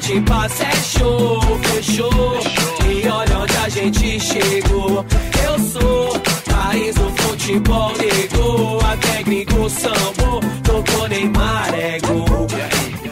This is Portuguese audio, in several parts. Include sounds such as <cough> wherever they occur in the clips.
gente passa é show, fechou. E olha onde a gente chegou. Eu sou raiz do futebol, negou. A técnico sambou, tocou Neymar, é gol.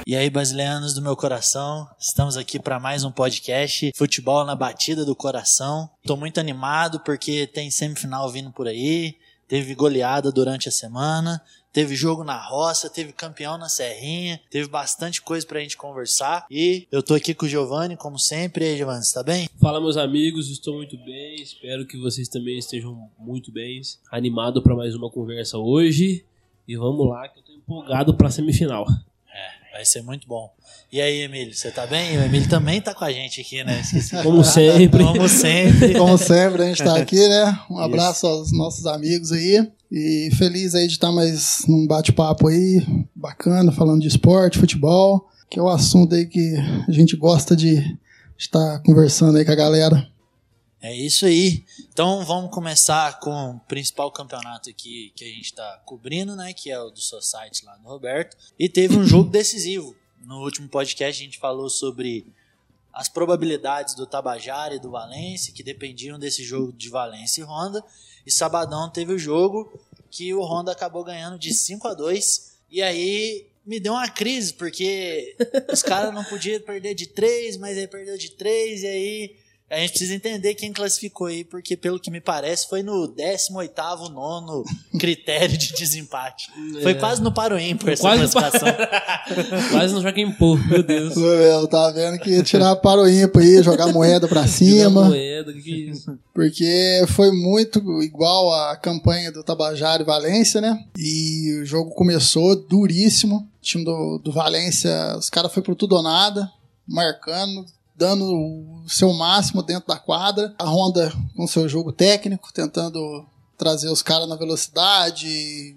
E aí, brasileiros do meu coração, estamos aqui para mais um podcast Futebol na Batida do Coração. Tô muito animado porque tem semifinal vindo por aí, teve goleada durante a semana, teve jogo na roça, teve campeão na Serrinha, teve bastante coisa pra gente conversar. E eu tô aqui com o Giovanni, como sempre. E aí, Giovanni, você tá bem? Fala, meus amigos, estou muito bem. Espero que vocês também estejam muito bem. Animado para mais uma conversa hoje. E vamos lá, que eu tô empolgado pra semifinal. Vai ser muito bom. E aí, Emílio, você tá bem? O Emílio também tá com a gente aqui, né? Esqueci Como sempre. Como sempre. Como sempre, a gente tá aqui, né? Um abraço aos nossos amigos aí. E feliz aí de estar mais num bate-papo aí, bacana, falando de esporte, futebol, que é o assunto aí que a gente gosta de estar conversando aí com a galera. É isso aí. Então vamos começar com o principal campeonato aqui que a gente está cobrindo, né? Que é o do Society lá no Roberto. E teve um jogo decisivo. No último podcast a gente falou sobre as probabilidades do Tabajara e do Valência, que dependiam desse jogo de Valência e Honda. E sabadão teve o jogo que o Honda acabou ganhando de 5 a 2 E aí me deu uma crise, porque os caras não podiam perder de 3, mas aí perdeu de 3, e aí a gente precisa entender quem classificou aí, porque pelo que me parece foi no 18º, nono critério de desempate. Foi quase no paro ímpar essa Quase no classificação. <laughs> Quase não joga em pô, meu Deus. Eu tava vendo que ia tirar para o ímpar aí, jogar moeda pra Jogar cima, moeda, que que é isso? porque foi muito igual a campanha do Tabajara e Valência, né? E o jogo começou duríssimo. O time do, do Valência, os caras foi pro tudo ou nada, marcando, dando o seu máximo dentro da quadra. A Honda com seu jogo técnico, tentando trazer os caras na velocidade,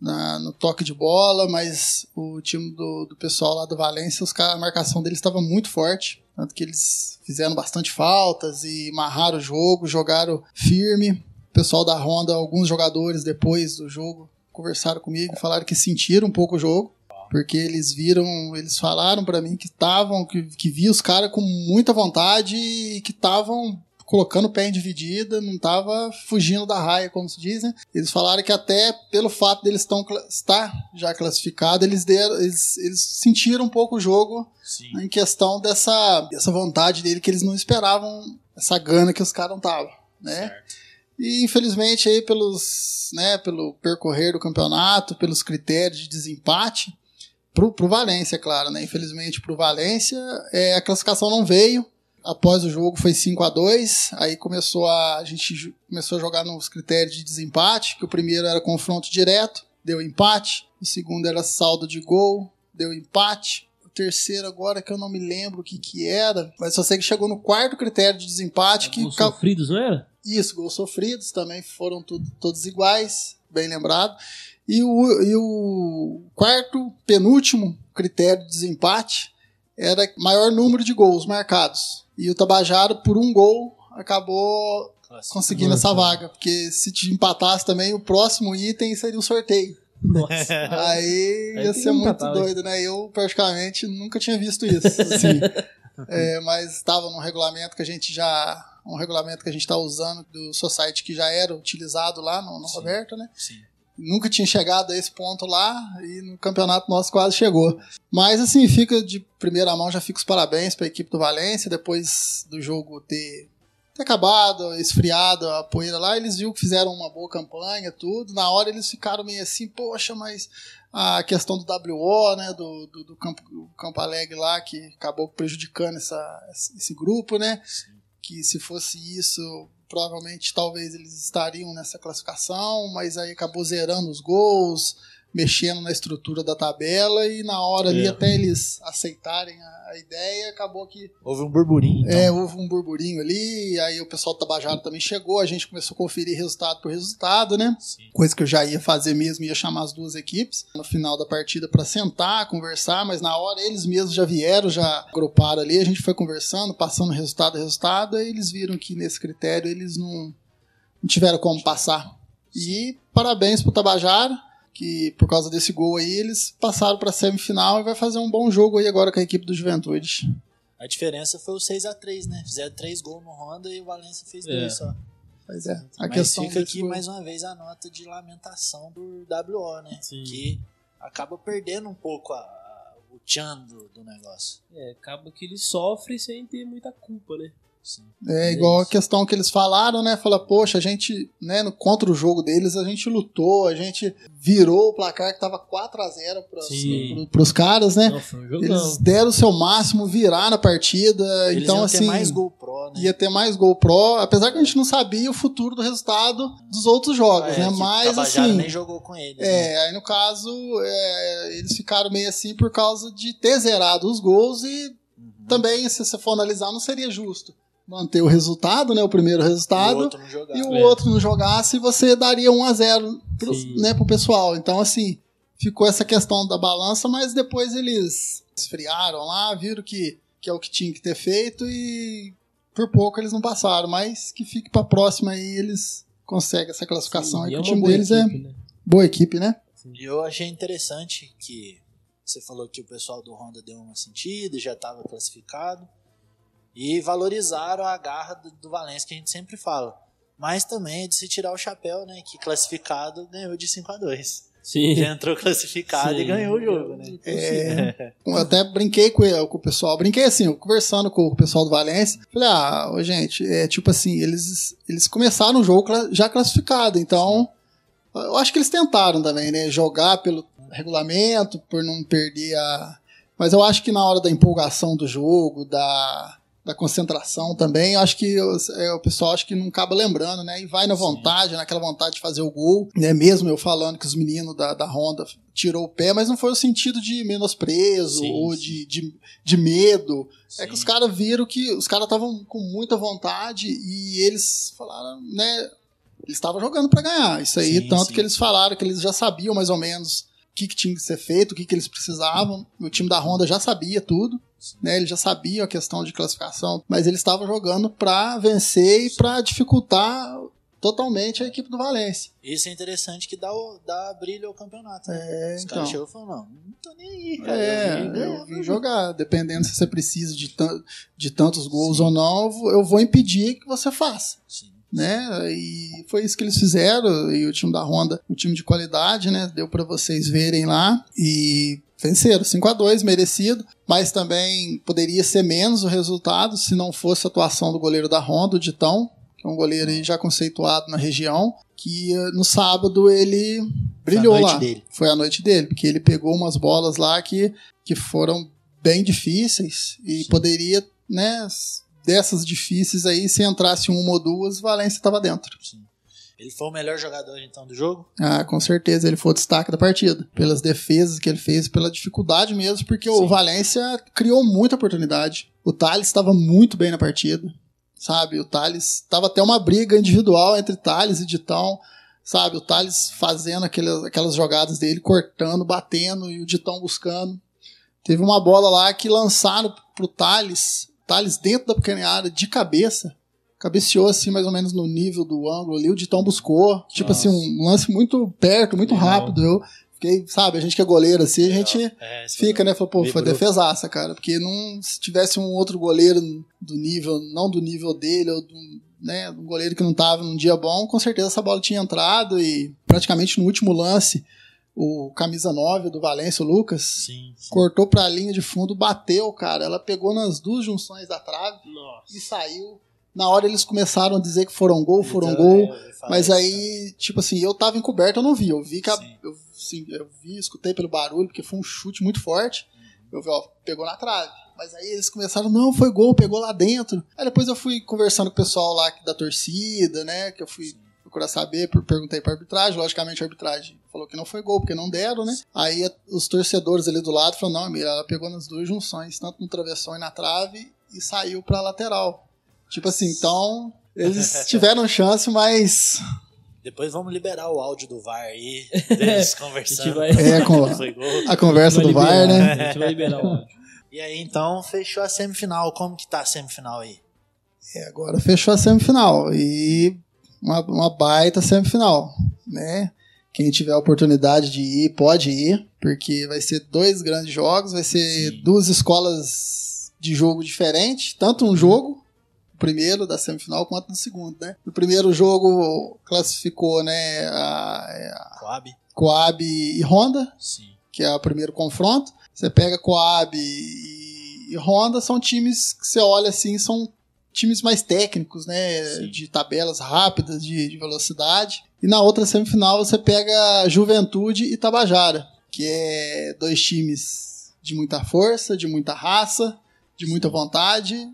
na- no toque de bola, mas o time do, do pessoal lá do Valência, os caras, a marcação deles estava muito forte. Tanto que eles fizeram bastante faltas e amarraram o jogo, jogaram firme. O pessoal da Honda, alguns jogadores depois do jogo, conversaram comigo e falaram que sentiram um pouco o jogo. Porque eles viram, eles falaram pra mim que estavam, que, que via os caras com muita vontade e que estavam colocando o pé em dividida, não tava fugindo da raia, como se diz, né? Eles falaram que até pelo fato deles cla- estar já classificados, eles, deram, eles, eles sentiram um pouco o jogo Sim. em questão dessa, dessa vontade dele que eles não esperavam, essa gana que os caras não estavam, né? Certo. E infelizmente aí pelos, né, pelo percorrer do campeonato, pelos critérios de desempate, pro, pro Valência, claro, né? Infelizmente pro Valência, é, a classificação não veio. Após o jogo foi 5 a 2 aí começou a, a gente começou a jogar nos critérios de desempate, que o primeiro era confronto direto, deu empate, o segundo era saldo de gol, deu empate. O terceiro agora que eu não me lembro o que que era, mas só sei que chegou no quarto critério de desempate que Gols sofridos, não era? isso, gols sofridos também foram tudo- todos iguais, bem lembrado. E o, e o quarto, penúltimo critério de desempate era maior número de gols marcados. E o Tabajara, por um gol, acabou conseguindo essa vaga. Porque se te empatasse também, o próximo item seria o sorteio. Nossa. <laughs> Aí Aí ia ser muito empatar, né? doido, né? Eu, praticamente, nunca tinha visto isso. assim. <laughs> É, mas estava num regulamento que a gente já. Um regulamento que a gente está usando do Society que já era utilizado lá no, no Sim. Roberto, né? Sim. Nunca tinha chegado a esse ponto lá e no campeonato nosso quase chegou. Mas assim, fica de primeira mão, já fica os parabéns para a equipe do Valência. Depois do jogo ter, ter acabado, esfriado a poeira lá, eles viram que fizeram uma boa campanha, tudo. Na hora eles ficaram meio assim, poxa, mas a questão do WO, né, do, do, do Campo, do Campo Alegre lá, que acabou prejudicando essa, esse grupo, né? Sim. que se fosse isso, provavelmente talvez eles estariam nessa classificação, mas aí acabou zerando os gols, mexendo na estrutura da tabela e na hora ali É. até eles aceitarem a, a ideia, acabou que Houve um burburinho. Então. é, houve um burburinho ali, aí o pessoal do Tabajara também chegou, a gente começou a conferir resultado por resultado, né? Sim. Coisa que eu já ia fazer mesmo, ia chamar as duas equipes no final da partida para sentar, conversar, mas na hora eles mesmos já vieram, já agruparam ali, a gente foi conversando, passando resultado a resultado, aí eles viram que nesse critério eles não, não tiveram como passar. E parabéns pro Tabajara, que por causa desse gol aí eles passaram para semifinal e vai fazer um bom jogo aí agora com a equipe do Juventude. A diferença foi o 6x3, né? Fizeram três gols no Honda e o Valência fez É. dois só. Pois é. A Mas questão fica aqui gol- mais uma vez a nota de lamentação do WO, né? Sim. Que acaba perdendo um pouco a- a- o tchan do, do negócio. É, acaba que ele sofre sem ter muita culpa, né? Sim. É igual a questão que eles falaram, né? Fala, poxa, a gente, né, no, contra o jogo deles, a gente lutou, a gente virou o placar que tava 4 a 0 pros, pro- pros caras, né? Jogão. Eles deram o seu máximo, virar na partida. Eles então, iam assim, ter mais GoPro, né? ia ter mais gol pro, apesar que a gente não sabia o futuro do resultado dos outros jogos, Ah, é, né? que o Mas assim. nem jogou com eles. né? É, aí no caso, é, eles ficaram meio assim por causa de ter zerado os gols e Uhum. também, se você for analisar, não seria justo manter o resultado, né? O primeiro E o resultado outro não jogava. e o É. outro não jogasse, você daria 1 a 0 pro, né, pro pessoal. Então, assim, ficou essa questão da balança, mas depois eles esfriaram lá, viram que, que é o que tinha que ter feito e por pouco eles não passaram, mas que fique pra próxima aí, eles conseguem essa classificação Sim, aí, e é o time deles equipe, é né? boa equipe, né? E eu achei interessante que você falou que o pessoal do Honda deu uma sentida, já estava classificado. E valorizaram a garra do, do Valência, que a gente sempre fala. Mas também é de se tirar o chapéu, né? Que classificado ganhou de 5 a 2 Sim. Já entrou classificado e Sim. ganhou o jogo, né? É, <laughs> eu até brinquei com, ele- com o pessoal, brinquei assim, conversando com o pessoal do Valência, falei, ah, gente, é tipo assim, eles, eles começaram o jogo já classificado, então eu acho que eles tentaram também, né, jogar pelo regulamento, por não perder a... Mas eu acho que na hora da empolgação do jogo, da, da concentração também, acho que é, o pessoal acho que não acaba lembrando, né, e vai na Sim. vontade, naquela vontade de fazer o gol, né, mesmo eu falando que os meninos da, da Honda tirou o pé, mas não foi o sentido de menosprezo Sim, ou sim. de, de, de medo. É Sim. que os caras viram que os caras estavam com muita vontade e eles falaram, né? Eles estavam jogando pra ganhar. Isso aí, Sim, tanto sim. que eles falaram que eles já sabiam mais ou menos o que, que tinha que ser feito, o que, que eles precisavam. O time da Honda já sabia tudo, né? Eles já sabiam a questão de classificação, mas eles estavam jogando pra vencer e pra dificultar totalmente a equipe do Valência. Isso é interessante que dá, o, dá brilho ao campeonato. né? É, Os então. caras chegou e falaram, não, não tô nem aí, cara. É, eu vim eu vim meu jogar. Dependendo se você precisa de, de tantos gols ou não, eu vou- impedir que você faça. Sim. Né? E foi isso que eles fizeram. E o time da Honda, um time de qualidade, né? Deu para vocês verem lá. E venceram 5 a 2 merecido. Mas também poderia ser menos o resultado se não fosse a atuação do goleiro da Honda, o Ditão, que é um goleiro aí já conceituado na região. Que eh, no sábado ele brilhou noite lá. dele. Foi a noite dele, porque ele pegou umas bolas lá que, que foram bem difíceis e Sim. poderia, né, dessas difíceis aí, se entrasse uma ou duas, Valência estava dentro. Sim. Ele foi o melhor jogador, então, do jogo? Ah, com certeza ele foi o destaque da partida, pelas defesas que ele fez, pela dificuldade mesmo, porque o Sim. Valência criou muita oportunidade. O Thales estava muito bem na partida, sabe? O Thales estava até uma briga individual entre Thales e Ditão, sabe? O Thales fazendo aquelas, aquelas jogadas dele, cortando, batendo e o Ditão buscando. Teve uma bola lá que lançaram pro Thales, Thales dentro da pequena área, de cabeça. Cabeceou assim, mais ou menos no nível do ângulo ali. O Ditão buscou. Tipo Nossa. assim, um lance muito perto, muito Legal. rápido. Eu fiquei, sabe, a gente que é goleiro assim, a gente É, esse fica, né? Falou, pô, foi defesaça, cara. Porque não, se tivesse um outro goleiro do nível, não do nível dele, ou do, né, um goleiro que não tava num dia bom, com certeza essa bola tinha entrado e praticamente no último lance, o camisa 9 do Valência, o Lucas, Sim, sim. cortou pra linha de fundo, bateu, cara. Ela pegou nas duas junções da trave Nossa. e saiu. Na hora eles começaram a dizer que foram gol, foram Então, gol. é, Mas isso, aí, tipo assim, eu tava encoberto, eu não vi. Eu vi que a- eu, sim, eu vi, escutei pelo barulho, porque foi um chute muito forte. Eu vi, ó, pegou na trave. Mas aí eles começaram, não, foi gol, pegou lá dentro. Aí depois eu fui conversando com o pessoal lá da torcida, né? Que eu fui procurar saber, per- perguntei pra arbitragem. Logicamente a arbitragem falou que não foi gol, porque não deram, né? Aí os torcedores ali do lado falaram, não, Mira, ela pegou nas duas junções, tanto no travessão e na trave, e saiu pra lateral. Tipo assim, então. Eles <laughs> tiveram chance, mas Depois vamos liberar o áudio do VAR aí, <laughs> deles conversando. vai- É, <laughs> gol. a conversa Vai do VAR, liberar, né? A gente vai liberar o áudio. E aí, então, fechou a semifinal. Como que tá a semifinal aí? É, agora fechou a semifinal. E uma, uma baita semifinal, né? Quem tiver a oportunidade de ir, pode ir, porque vai ser dois grandes jogos, vai ser Sim. duas escolas de jogo diferente, tanto um jogo, primeiro da semifinal, quanto no segundo, né? No primeiro jogo classificou, né, a, a Coab? Coab e Honda, Sim. que é o primeiro confronto. Você pega Coab e, e Honda, são times que você olha assim, são times mais técnicos, né? Sim. De tabelas rápidas, de, de velocidade. E na outra semifinal você pega Juventude e Tabajara, que é dois times de muita força, de muita raça, de muita vontade.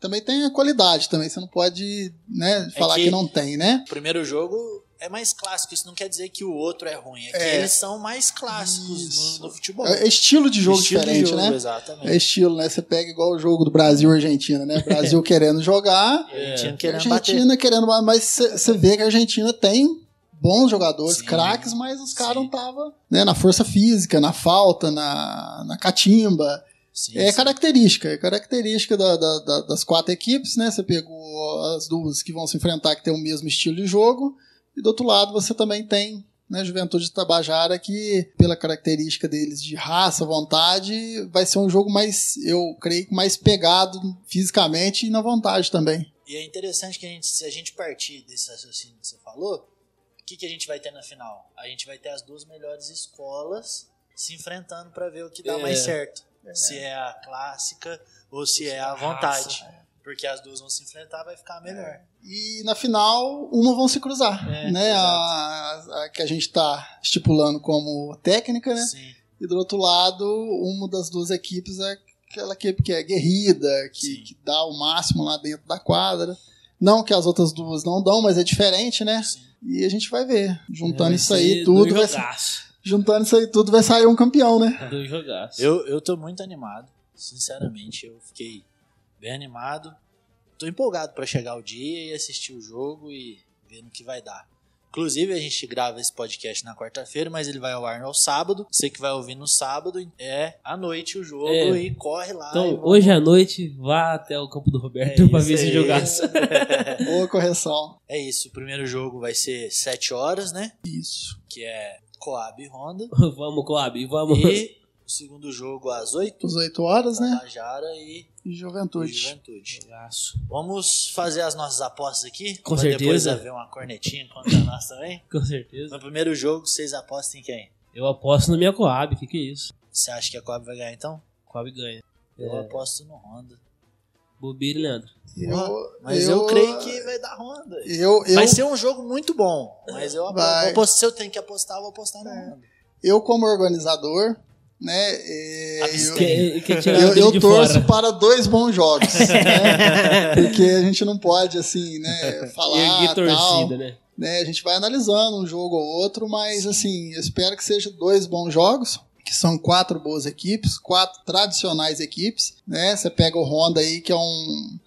Também tem a qualidade também, você não pode né, falar que- que não tem, né? O primeiro jogo é mais clássico, isso não quer dizer que o outro é ruim, é que É. eles são mais clássicos no, no futebol. É estilo de jogo Estilo de diferente, jogo, né? Exatamente. É estilo, né? Você pega igual o jogo do Brasil e Argentina, né? Brasil <laughs> querendo jogar, Argentina É. querendo bater. Argentina querendo bater. Mas você vê que a Argentina tem bons jogadores, craques, mas os caras não estavam né, na força física, na falta, na, na catimba. Sim, É sim. característica, é característica da- da- da- das quatro equipes, né? Você pegou as duas que vão se enfrentar, que tem o mesmo estilo de jogo, e do outro lado você também tem né, Juventude de Tabajara, que pela característica deles de raça, vontade, vai ser um jogo mais, eu creio, que mais pegado fisicamente e na vontade também. E é interessante que a gente, se a gente partir desse raciocínio que você falou, o que, que a gente vai ter na final? A gente vai ter as duas melhores escolas se enfrentando para ver o que dá É. mais certo. Se é a clássica ou se é a vontade. Porque as duas vão se enfrentar, vai ficar melhor. E na final, uma vão se cruzar, É, né? A, a que a gente está estipulando como técnica, né? Sim. E do outro lado, uma das duas equipes é aquela equipe que é guerrida, que, que dá o máximo lá dentro da quadra. Não que as outras duas não dão, mas é diferente, né? sim. E a gente vai ver. Juntando Vai isso aí ser tudo, vai, jogaço. Juntando isso aí tudo, vai sair um campeão, né? <laughs> Dois jogaços. Eu, eu tô muito animado. Sinceramente, eu fiquei bem animado. Tô empolgado para chegar o dia e assistir o jogo e ver no que vai dar. Inclusive, a gente grava esse podcast na quarta-feira, mas ele vai ao ar no sábado. Você que vai ouvir no sábado, é à noite o jogo É. e corre lá. Então, vamos- hoje à noite, vá até o campo do Roberto É <laughs> pra ver esse jogaço. <laughs> Boa correção. É isso, o primeiro jogo vai ser 7 horas, né? Isso. Que é Coab e Honda. <laughs> vamos, Coab, vamos. E o segundo jogo às 8, Às 8 horas, né? Tabajara e E e Juventude. Juventude. Jogaço. Vamos fazer as nossas apostas aqui? Com pra depois certeza. haver uma cornetinha contra nós também. <laughs> Com certeza. No primeiro jogo, vocês apostam em quem? Eu aposto na minha Coab, que que é isso? Você acha que a Coab vai ganhar então? Coab ganha. Eu É. aposto no Honda. Bobeira e Leandro. Eu, Mas eu, creio que vai dar Honda. Eu, eu, Vai ser um jogo muito bom. Mas eu aposto, Vai. vou apostar- se eu tenho que apostar, eu vou apostar no Honda. eu como organizador, né? é, eu, que tirar eu, eu torço fora. para dois bons jogos, <laughs> né? Porque a gente não pode, assim, né, <laughs> falar tal, torcida, né? né? A gente vai analisando um jogo ou outro, mas, assim, eu espero que sejam dois bons jogos, que são quatro boas equipes, quatro tradicionais equipes, né? Você pega o Honda aí, que é um...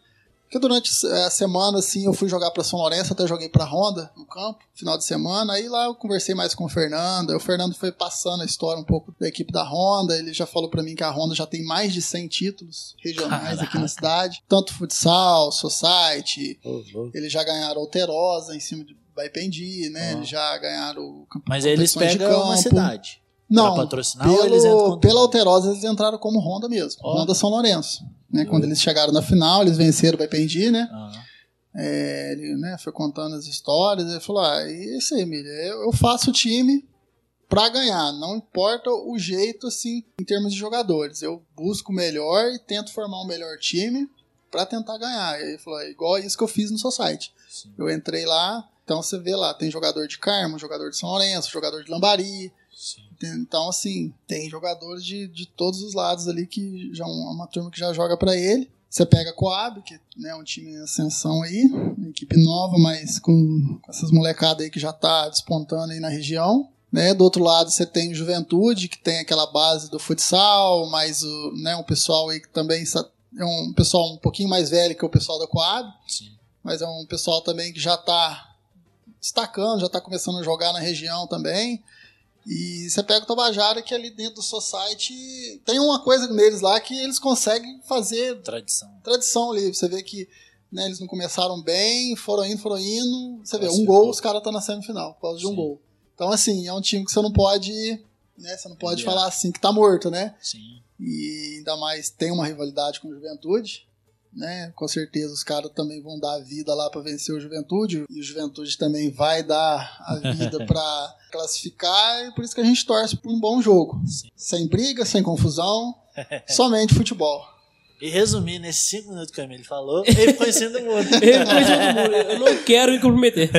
Que durante a semana, assim, eu fui jogar para São Lourenço, até joguei para Honda no campo, final de semana. Aí lá eu conversei mais com o Fernando. aí O Fernando foi passando a história um pouco da equipe da Honda. Ele já falou para mim que a Honda já tem mais de 100 títulos regionais aqui na cidade, tanto futsal, society. Eles já ganharam Alterosa em cima de Baipendi, né? Ah. Eles já ganharam o campeonato Mas aí eles pegam uma cidade. Não, patrocinar ou eles entram pelo, com pela? Alterosa eles entraram como Honda mesmo. Ó. Honda São Lourenço. Né? Quando eles chegaram na final, eles venceram o Baipendi, né? Ah, É, ele né, foi contando as histórias. Ele falou: Ah, é isso aí, Emília. Eu, eu faço o time pra ganhar. Não importa o jeito, assim, em termos de jogadores. Eu busco o melhor e tento formar um melhor time pra tentar ganhar. E ele falou: é igual isso que eu fiz no Society. sim. Eu entrei lá, então você vê lá, tem jogador de Carmo, jogador de São Lourenço, jogador de Lambari. Então, assim, tem jogadores de, de todos os lados ali que já é uma turma que já joga pra ele. Você pega a Coab, que né, é um time em ascensão aí, uma equipe nova, mas com, com essas molecadas aí que já tá despontando aí na região. Né? Do outro lado você tem o Juventude, que tem aquela base do futsal, mas o, né, um pessoal aí que também é um pessoal um pouquinho mais velho que o pessoal da Coab, sim. mas é um pessoal também que já tá destacando, já tá começando a jogar na região também. E você pega o Tabajara, que ali dentro do Society tem uma coisa neles lá que eles conseguem fazer Tradição. tradição ali. Você vê que né, eles não começaram bem, foram indo, foram indo. Você vê, um gol, os caras estão na semifinal, por causa de um gol. Então, assim, é um time que você não pode. Né, você não pode falar assim que tá morto, né? Sim. E ainda mais tem uma rivalidade com o Juventude. Né? Com certeza os caras também vão dar a vida lá para vencer o Juventude. E o Juventude também vai dar a vida <laughs> para classificar. E por isso que a gente torce por um bom jogo. Sim. Sem briga, sem confusão. <laughs> somente futebol. E resumindo, nesses cinco minutos que o Emílio falou, ele foi sendo mundo. <laughs> Ele. Eu não quero me comprometer.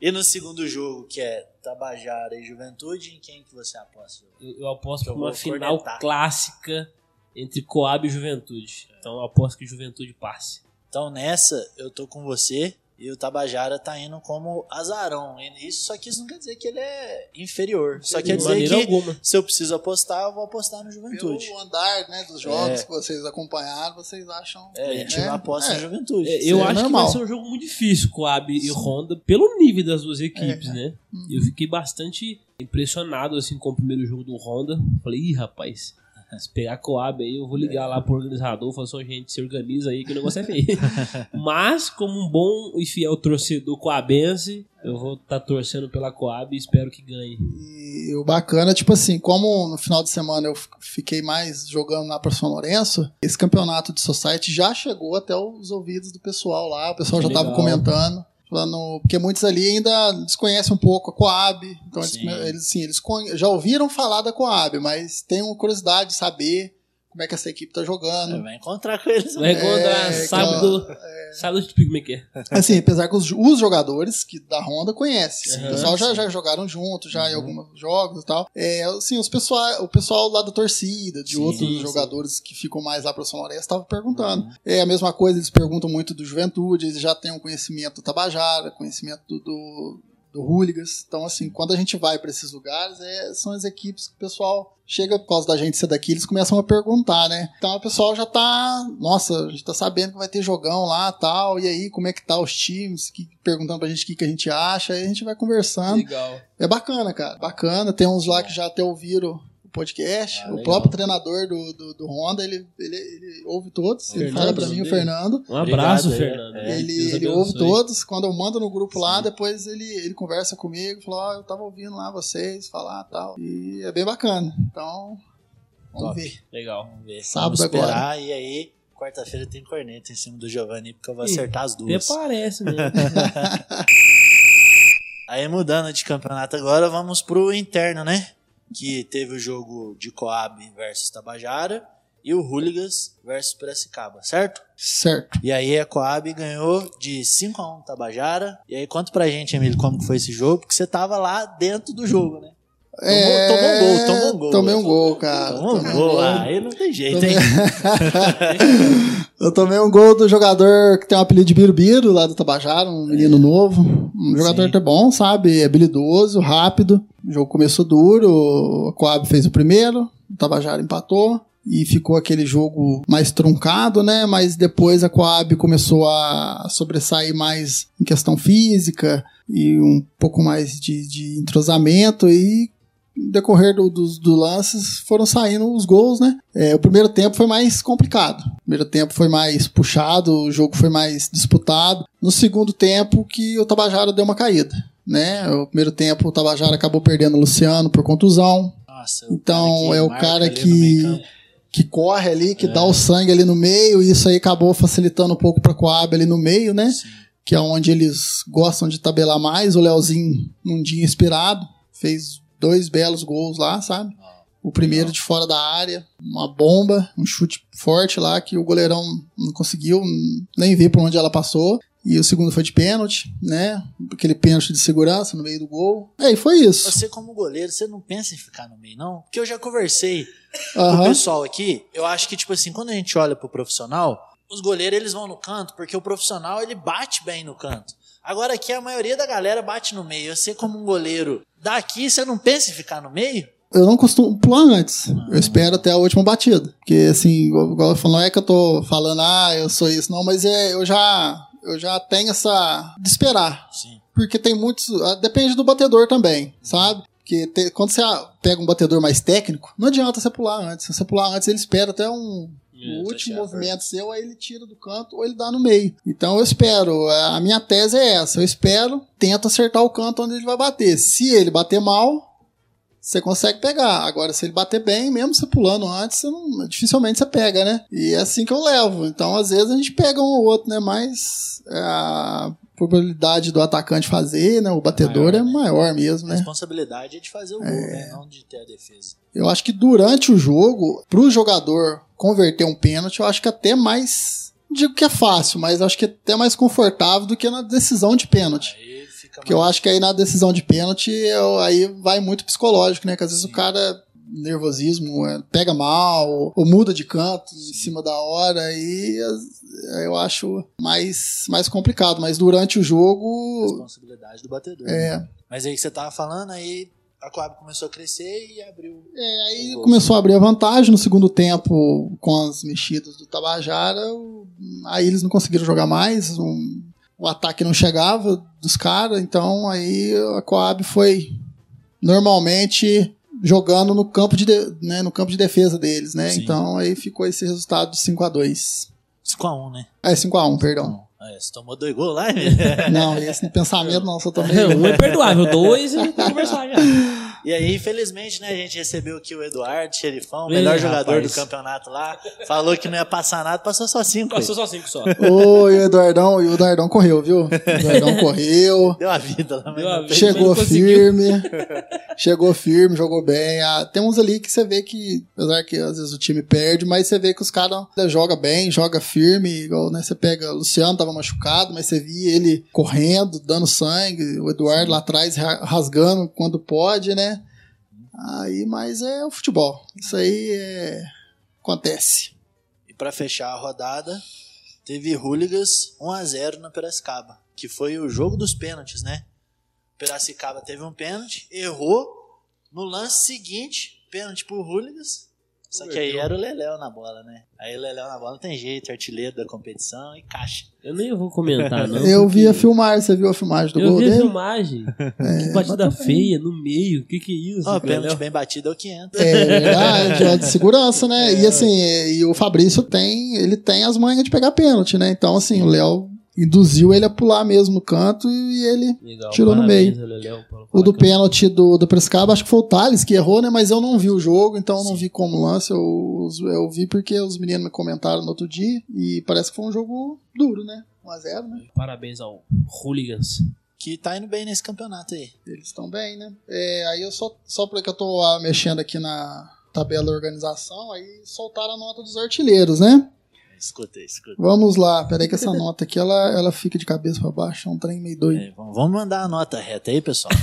E no segundo jogo, que é Tabajara e Juventude, em quem que você aposta? Eu, eu aposto por uma final cornetar. clássica entre Coab e Juventude. Então eu aposto que Juventude passe. Então nessa, eu tô com você e o Tabajara tá indo como azarão. E isso, só que isso não quer dizer que ele é inferior. Só quer De dizer maneira que alguma. se eu preciso apostar, eu vou apostar no Juventude. Pelo andar né, dos jogos É. que vocês acompanharam, vocês acham. É, a gente né? aposta no É. Juventude. É, eu é acho que normal. vai ser um jogo muito difícil, Coab e Honda, pelo nível das duas equipes, É. né? Eu fiquei bastante impressionado assim com o primeiro jogo do Honda. Falei, ih, rapaz, <laughs> se pegar Coab aí, eu vou ligar lá pro organizador, falar assim, "Ô, gente, se organiza aí que o negócio é feio. <laughs> Mas, como um bom e fiel torcedor coabense, eu vou estar torcendo pela Coab e espero que ganhe. E o bacana, tipo assim, como no final de semana eu fiquei mais jogando lá para São Lourenço, esse campeonato de Society já chegou até os ouvidos do pessoal lá, o pessoal Que já tava legal. comentando. Falando, porque muitos ali ainda desconhecem um pouco a Coab, então eles, Sim. eles, assim, eles já ouviram falar da Coab, mas têm uma curiosidade de saber como é que essa equipe tá jogando. Vai encontrar com eles. Vai encontrar É, sábado. Sábado é que é. Assim, apesar que os, os jogadores que da Honda conhecem. Sim, o pessoal já, já jogaram junto, já em Uhum. alguns jogos e tal. É, assim, os pessoal, o pessoal lá da torcida, de Sim, outros sim. jogadores que ficam mais lá para São Lourenço, estavam perguntando. Uhum. É a mesma coisa, eles perguntam muito do Juventude, eles já têm um conhecimento do Tabajara, conhecimento do, do, do Hooligans. Então, assim, quando a gente vai para esses lugares, é, são as equipes que o pessoal chega por causa da gente ser daqui, eles começam a perguntar, né? Então o pessoal já tá, nossa, a gente tá sabendo que vai ter jogão lá tal, e aí como é que tá os times, que, perguntando pra gente o que, que a gente acha, aí a gente vai conversando. Legal. É bacana, cara, bacana. Tem uns lá que já até ouviram o podcast. Ah, o legal. próprio treinador do, do, do Honda, ele, ele, ele ouve todos. Ele Fernando, fala pra mim, o. Fernando. Um abraço, Obrigado. Fernando. É. Ele, ele ouve todos. Quando eu mando no grupo lá, Sim. depois ele, ele conversa comigo, falou: Ó, eu tava ouvindo lá vocês falar tal. E é bem bacana. Então, vamos Top. ver. Legal. Vamos ver. Sábado Vamos esperar. E aí, quarta-feira tem corneta em cima do Giovanni, porque eu vou acertar as Até duas. parece, né? <laughs> Aí mudando de campeonato agora, vamos pro interno, né? Que teve o jogo de Coab versus Tabajara e o Hooligans versus Piracicaba, certo? Certo. E aí a Coab ganhou de 5 a 1 Tabajara. E aí conta pra gente, Emílio, como que foi esse jogo, porque você tava lá dentro do jogo, né? É, tomou um gol, tomou um gol. Tomei um gol, cara. Tomou um Tomei gol, aí não tem jeito, Tomei- hein? <laughs> Eu tomei um gol do jogador que tem o apelido de Birubiru, lá do Tabajara, um menino novo. Um jogador Sim. até bom, sabe? É habilidoso, rápido. O jogo começou duro, a Coab fez o primeiro, o Tabajara empatou. E ficou aquele jogo mais truncado, né? Mas depois a Coab começou a sobressair mais em questão física e um pouco mais de, de entrosamento. E decorrer do- dos do lances foram saindo os gols, né? É, o primeiro tempo foi mais complicado. O primeiro tempo foi mais puxado, o jogo foi mais disputado. No segundo tempo que o Tabajara deu uma caída, né? O primeiro tempo o Tabajara acabou perdendo o Luciano por contusão. Nossa, Então, é o cara que-. Que corre ali, que dá o sangue ali no meio, e isso aí acabou facilitando um pouco pra Coab ali no meio, né? Sim. que é onde eles gostam de tabelar mais. O Leozinho, num dia inspirado, fez dois belos gols lá, sabe? O primeiro de fora da área, uma bomba, um chute forte lá que o goleirão não conseguiu nem ver por onde ela passou. E o segundo foi de pênalti, né? Aquele pênalti de segurança no meio do gol. É, e foi isso. Você, como goleiro, você não pensa em ficar no meio, não? Porque eu já conversei com o pessoal aqui. Eu acho que, tipo assim, quando a gente olha pro profissional, os goleiros eles vão no canto, porque o profissional ele bate bem no canto. Agora aqui a maioria da galera bate no meio. Você, como um goleiro daqui, você não pensa em ficar no meio? Eu não costumo pular antes. Eu espero até a última batida. Porque, assim, igual igual eu falo, não é que eu tô falando, ah, eu sou isso, não, mas é, eu já. Eu já tenho essa. de esperar. Sim. Porque tem muitos. ah, Depende do batedor também, sabe? Porque te- quando você ah, pega um batedor mais técnico, não adianta você pular antes. Se você pular antes, ele espera até um. É, o último certo. movimento seu, aí ele tira do canto ou ele dá no meio. Então eu espero. A minha tese é essa. Eu espero, tento acertar o canto onde ele vai bater. Se ele bater mal, você consegue pegar. Agora, se ele bater bem, mesmo você pulando antes, você não, dificilmente você pega, né? E é assim que eu levo. Então, às vezes, a gente pega um ou outro, né? Mas é, a probabilidade do atacante fazer, né? O batedor Maior, é né? maior mesmo, A né? responsabilidade é de fazer o gol, né? Não de ter a defesa. Eu acho que durante o jogo, pro jogador converter um pênalti, eu acho que até mais. Digo que é fácil, mas acho que é até mais confortável do que na decisão de pênalti. Porque eu acho que aí na decisão de pênalti, eu- aí vai muito psicológico, né? Que às vezes o cara, nervosismo, é, pega mal, ou, ou muda de canto em cima da hora, aí eu acho mais, mais complicado. Mas durante o jogo, responsabilidade do batedor. né? é, Mas aí que você tava falando, aí a Coab começou a crescer e abriu. É, aí começou a abrir a vantagem no segundo tempo com as mexidas do Tabajara. Aí eles não conseguiram jogar mais, um- o ataque não chegava dos caras, então aí a Coab foi normalmente jogando no campo de, de- né, no campo de defesa deles, né? Sim. Então aí ficou esse resultado de 5 a 2 5x1, né? É, 5 a 1 perdão. É, você tomou dois gols lá, né? Não, esse no pensamento não, só tomei. Um <laughs> é perdoável, dois que <laughs> conversar já. E aí, infelizmente, né, a gente recebeu aqui o Eduardo, xerifão, o melhor Ih, jogador rapaz. do campeonato lá. Falou que não ia passar nada, passou só cinco. Passou só cinco só. Ô, e o Eduardão, e o Eduardão correu, viu? O Eduardão <laughs> correu. Deu a vida lá, mas Deu a não vida. Chegou Mas firme, chegou firme, jogou bem. Ah, tem uns ali que você vê que, apesar que às vezes o time perde, mas você vê que os caras jogam bem, joga firme, igual, né? Você pega, o Luciano tava machucado, mas você via ele correndo, dando sangue, o Eduardo lá atrás ra- rasgando quando pode, né? Aí, mas é o futebol. Isso aí é... acontece. E pra fechar a rodada, teve Hooligans 1x0 na Piracicaba, que foi o jogo dos pênaltis, né? Piracicaba teve um pênalti, errou. No lance seguinte, pênalti pro Hooligans. Só que aí era o Leléo na bola, né? Aí o Leléo na bola não tem jeito, artilheiro da competição e caixa. Eu nem vou comentar, não. Eu porque vi a filmagem, você viu a filmagem do Eu gol vi a dele? filmagem. que batida feia no meio. O que que é isso? Ó, Leléo? pênalti bem batido é o 500. É verdade, é de segurança, né? E assim, e o Fabrício tem, ele tem as manhas de pegar pênalti, né? Então, assim, o Léo induziu ele a pular mesmo no canto e ele. Legal, Tirou no meio. O do pela- pênalti do, do Prescaba, acho que foi o Thales que errou, né? Mas eu não vi o jogo, então eu não vi como lance. Eu, eu vi porque os meninos me comentaram no outro dia e parece que foi um jogo duro, né? 1x0, né? Parabéns ao Hooligans. Que tá indo bem nesse campeonato aí. Eles estão bem, né? É, aí eu só, só porque eu tô ah, mexendo aqui na tabela da organização, aí soltaram a nota dos artilheiros, né? Escuta, escuta. Vamos lá, peraí que essa nota aqui, ela, ela fica de cabeça pra baixo, é um trem meio doido. É, vamos mandar a nota reta aí, pessoal. <laughs>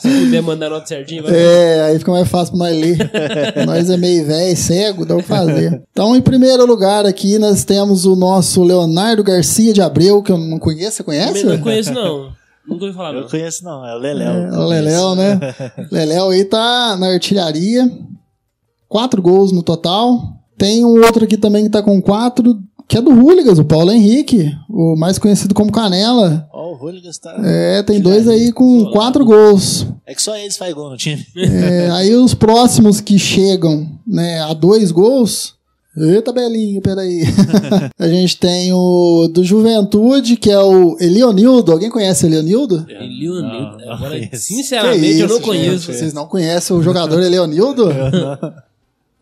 Se puder mandar nota certinho, vai. É, aí fica mais fácil pra nós ler. <laughs> nós é meio velho, cego, dá pra fazer. Então, em primeiro lugar aqui, nós temos o nosso Leonardo Garcia de Abreu, que eu não conheço, você conhece? Não conheço, não. Nunca ouvi falar, Eu não. conheço não, é o Leléu. É, o Leléu, né? <laughs> Leléu aí tá na artilharia. Quatro gols no total. Tem um outro aqui também que tá com quatro, que é do Hooligans, o Paulo Henrique, o mais conhecido como Canela. Ó, o Hooligans tá... É, tem dois aí com quatro gols. É que só eles fazem gol no time. É, aí os próximos que chegam né, a dois gols. Eita, Belinho, peraí. <laughs> a gente tem o do Juventude, que é o Elionildo. Alguém conhece o Elionildo? Elionildo. Não, não Agora, sinceramente, eu não gente? conheço. Vocês não conhecem o jogador <laughs> Elionildo?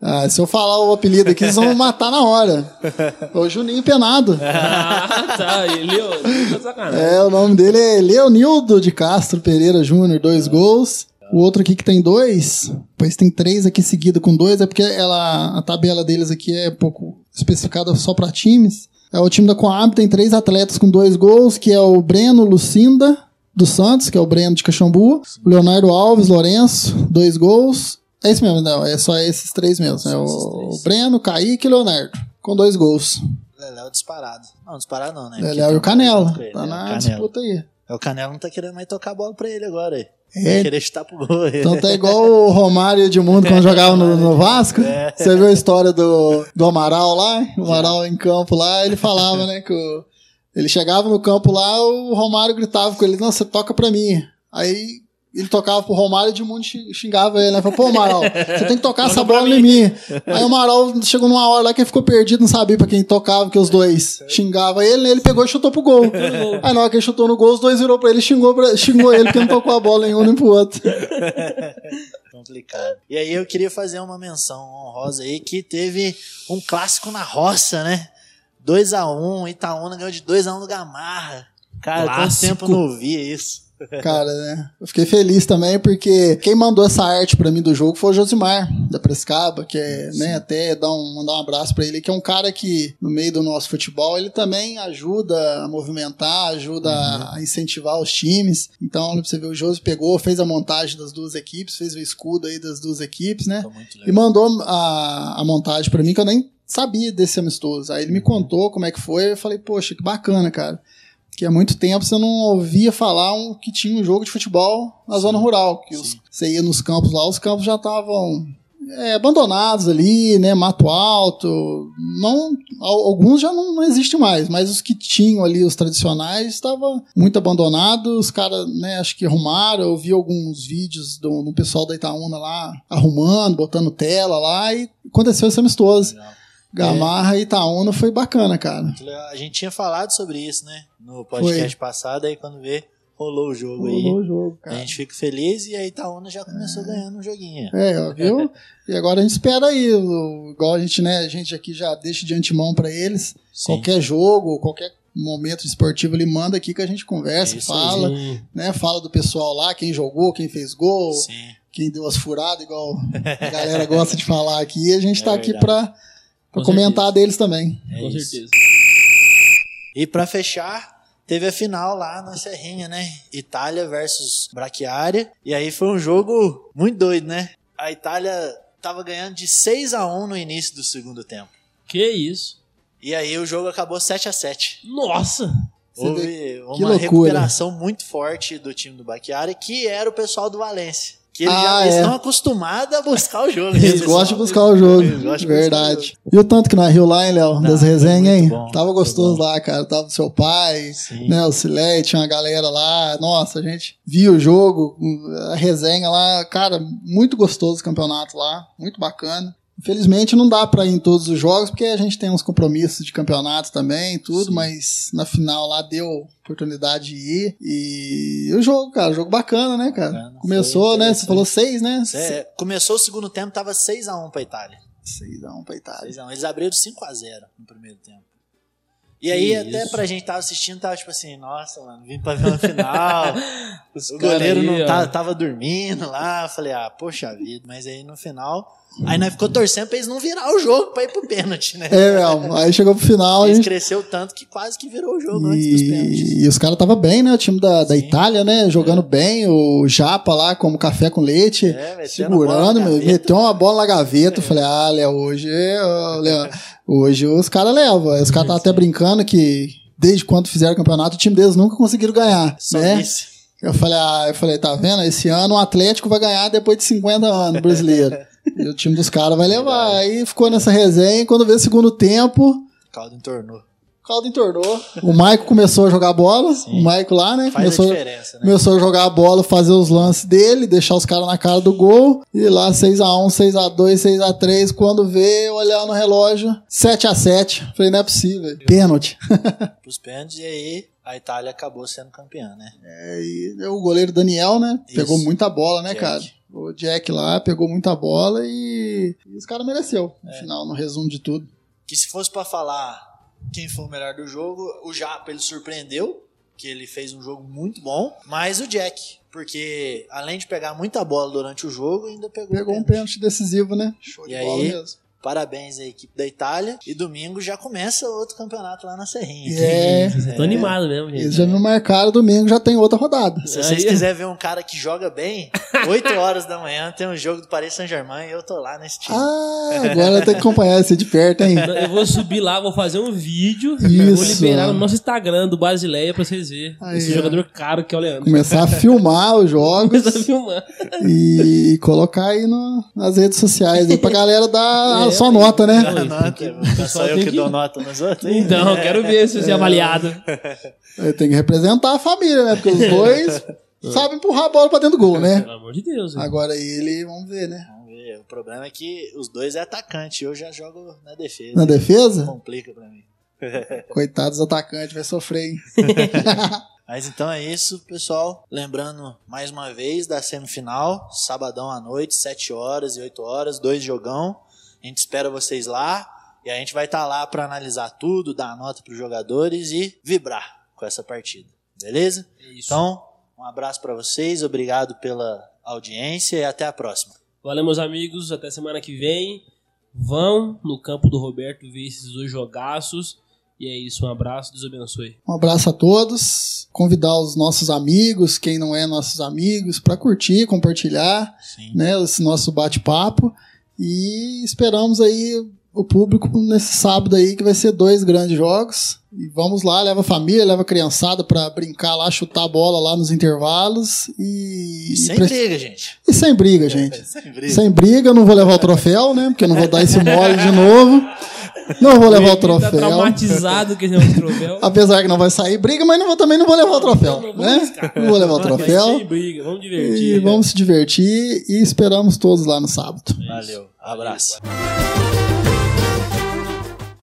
Ah, se eu falar o apelido aqui, eles vão me matar na hora. <laughs> O Juninho Penado. Ah, tá. Elionildo, tá sacanagem. É, o nome dele é Leonildo de Castro Pereira Júnior, dois gols. O outro aqui que tem dois, pois tem três aqui seguido com dois, é porque ela, a tabela deles aqui é pouco especificada só para times. É o time da Coab tem três atletas com dois gols, que é o Breno Lucinda do Santos, que é o Breno de Caxambu, o Leonardo Alves Lourenço, dois gols. É isso mesmo, não, é só esses três mesmo. É o três. Breno, Kaique e Leonardo, com dois gols. Leléu disparado. Não, disparado não, né? Léo Porque e o Canela, tá é, na Canela. disputa aí. É, O Canela não tá querendo mais tocar a bola pra ele agora aí. É. Querer chutar pro gol. aí. Então tá igual o Romário e Edmundo quando <laughs> jogavam no, no Vasco. Você viu a história do, do Amaral lá? O Amaral em campo lá, ele falava, né, que o- ele chegava no campo lá, o Romário gritava com ele, não, você toca pra mim. Aí ele tocava pro Romário e Edmundo xi- xingava ele, né? Falou, pô, Amaral, você tem que tocar essa bola em mim. Aí o Amaral chegou numa hora lá que ele ficou perdido, não sabia pra quem tocava, que os dois xingavam ele, né? ele pegou e chutou pro gol. Aí na hora que ele chutou no gol, os dois virou pra ele e xingou, pra- xingou ele porque não tocou a bola nenhum nem pro outro. <laughs> Complicado. E aí eu queria fazer uma menção honrosa aí que teve um clássico na roça, né? 2x1, Itaúna ganhou de 2x1 do Gamarra. Cara, quanto Clássico. tempo eu não ouvia isso. Cara, né? Eu fiquei feliz também porque quem mandou essa arte pra mim do jogo foi o Josimar, da Prescaba, que é, né, até dar um, mandar um abraço pra ele, que é um cara que, no meio do nosso futebol, ele também ajuda a movimentar, ajuda a incentivar os times. Então, pra você ver, o Josi pegou, fez a montagem das duas equipes, fez o escudo aí das duas equipes, né? E mandou a, a montagem pra mim, que eu nem sabia desse amistoso. Aí ele me contou como é que foi, eu falei, poxa, que bacana, cara. Que há muito tempo você não ouvia falar um, que tinha um jogo de futebol na zona rural. Que os- você ia nos campos lá, os campos já estavam é, abandonados ali, né? Mato alto. Não, al- alguns já não, não existem mais, mas os que tinham ali, os tradicionais, estavam muito abandonados. Os caras, né, acho que arrumaram. Eu vi alguns vídeos do, do pessoal da Itaúna lá arrumando, botando tela lá e aconteceu esse amistoso. Legal. Gamarra e Itaúna foi bacana, cara. A gente tinha falado sobre isso, né? No podcast passado, aí quando vê, rolou o jogo aí. Rolou o jogo, A cara. gente fica feliz e a Itaúna já começou ganhando um joguinho. É, ó, viu? E agora a gente espera aí, igual a gente, né, a gente aqui já deixa de antemão pra eles, Sim. qualquer jogo, qualquer momento esportivo ele manda aqui que a gente conversa, aí, fala, Sim. né, fala do pessoal lá, quem jogou, quem fez gol, Sim. quem deu as furadas, igual a galera gosta de falar aqui, e a gente <laughs> É tá aqui verdade. pra, pra Com comentar deles também. É Com isso. certeza. E pra fechar, teve a final lá na Serrinha, né? Itália versus Braquiária. E aí foi um jogo muito doido, né? A Itália tava ganhando de 6 a 1 no início do segundo tempo. Que isso? E aí o jogo acabou 7 a 7 Nossa! Houve uma loucura. recuperação muito forte do time do Baquiara, que era o pessoal do Valência. Que eles Ah, já eles é. estão acostumados a buscar o jogo. Eles né, gostam de buscar o jogo, Eles gostam de buscar verdade. E o tanto que nós riu lá, hein, Léo, das foi resenhas, hein? bom, Tava gostoso bom. lá, cara. Tava o seu pai, Sim. né? O Silé, tinha uma galera lá. Nossa, a gente viu o jogo, a resenha lá. Cara, muito gostoso o campeonato lá. Muito bacana. Infelizmente não dá pra ir em todos os jogos, porque a gente tem uns compromissos de campeonato também, tudo, mas na final lá deu oportunidade de ir. E o jogo, cara, jogo bacana, né, cara? Bacana, Começou, né? Você falou seis, né? É, começou o segundo tempo, tava 6 a 1 pra Itália. Seis a um pra Itália. 6 a 1. Eles abriram 5 a 0 no primeiro tempo. E aí, Que até isso. pra gente tava assistindo, tava tipo assim, nossa, mano, vim pra ver uma final. <laughs> O goleiro aí, não ó. tá, tava dormindo lá. Falei, ah, poxa vida. Mas aí no final. Aí nós ficou torcendo pra eles não virar o jogo pra ir pro pênalti, né? É, mesmo. <laughs> Aí chegou pro final, Eles gente cresceu tanto que quase que virou o jogo antes dos pênaltis. E, e os caras tava bem, né? O time da, da. Itália, né? Jogando bem. O Japa lá, como café com leite. É, segurando, meu, meteu uma bola na gaveta. Eu Falei, ah, Léo, hoje, Léo, hoje os caras levam. Os caras estavam até brincando que desde quando fizeram o campeonato, o time deles nunca conseguiram ganhar. Só né? isso. Eu falei, ah, eu falei, tá vendo? Esse ano o Atlético vai ganhar depois de 50 anos, brasileiro. <laughs> <laughs> e o time dos caras vai levar. Aí ficou nessa resenha. e Quando veio o segundo tempo, Caldo entornou. o caldo entornou. O Maico começou a jogar bola. O Maico lá, né? Faz Começou, a diferença, né? começou a jogar a bola, fazer os lances dele, deixar os caras na cara do gol. E lá 6x1, 6x2, 6x3. Quando vê, olhar no relógio, 7x7. Falei, não é possível. Pênalti. <laughs> Pros pênaltis, e aí a Itália acabou sendo campeã, né? É, e o goleiro Daniel, né? Isso. Pegou muita bola, né, Jack. cara? O Jack lá pegou muita bola e, e os caras mereceu. No É. final, no resumo de tudo. Que se fosse pra falar quem foi o melhor do jogo, o Japa ele surpreendeu, que ele fez um jogo muito bom, mas o Jack, porque além de pegar muita bola durante o jogo, ainda pegou, Pegou um pênalti. decisivo, né? Show E de aí? bola mesmo. Parabéns à equipe da Itália. E domingo já começa outro campeonato lá na Serrinha. É. Tô animado mesmo, gente. Eles já me marcaram, domingo já tem outra rodada. Se vocês Aí- quiserem ver um cara que joga bem, 8 <laughs> horas da manhã tem um jogo do Paris Saint-Germain e eu tô lá nesse time. Ah, agora tem que acompanhar esse de perto, hein? Eu vou subir lá, vou fazer um vídeo, vou Isso. liberar no nosso Instagram do Basileia pra vocês verem. Aí, Esse ó. jogador caro que é o Leandro. Começar a filmar os jogos Começa a filmar. e colocar aí no- nas redes sociais aí pra galera dar <laughs> É, mas- nota, né? Não, nota, só eu que, que- dou nota nos outros. Então, quero ver se você <laughs> é avaliado. Tem que representar a família, né? Porque os dois, <laughs> sabe empurrar a bola pra dentro do gol, né? Pelo amor de Deus. hein? Agora ele, vamos ver, né? Vamos ver. O problema é que os dois é atacante. Eu já jogo na defesa. Na defesa, Complica pra mim. <laughs> coitados atacantes, vai sofrer, hein? Mas então é isso, pessoal. Lembrando mais uma vez da semifinal, sabadão à noite, 7 horas e 8 horas, dois jogão. A gente espera vocês lá e a gente vai estar lá para analisar tudo, dar nota para os jogadores e vibrar com essa partida. Beleza? É isso. Então, um abraço para vocês, obrigado pela audiência e até a próxima. Valeu, meus amigos. Até semana que vem. Vão no campo do Roberto ver esses dois jogaços. E é isso. Um abraço. Deus abençoe. Um abraço a todos. Convidar os nossos amigos, quem não é nossos amigos, para curtir, compartilhar, Sim. né, esse nosso bate-papo. E esperamos aí o público nesse sábado aí, que vai ser dois grandes jogos. E vamos lá, leva a família, leva a criançada para brincar lá, chutar a bola lá nos intervalos. E, E sem pre- briga, gente. e sem briga, gente. Sem briga. Sem briga, não vou levar o troféu, né? Porque eu não vou dar esse mole de novo. Não vou levar o Tá troféu. traumatizado que ele não tem troféu. Apesar que não vai sair briga, mas não vou, também não vou levar o troféu, Não, não vamos né? Não vou levar o troféu. briga. Vamos E divertir. vamos se divertir e esperamos todos lá no sábado. Valeu. Abraço.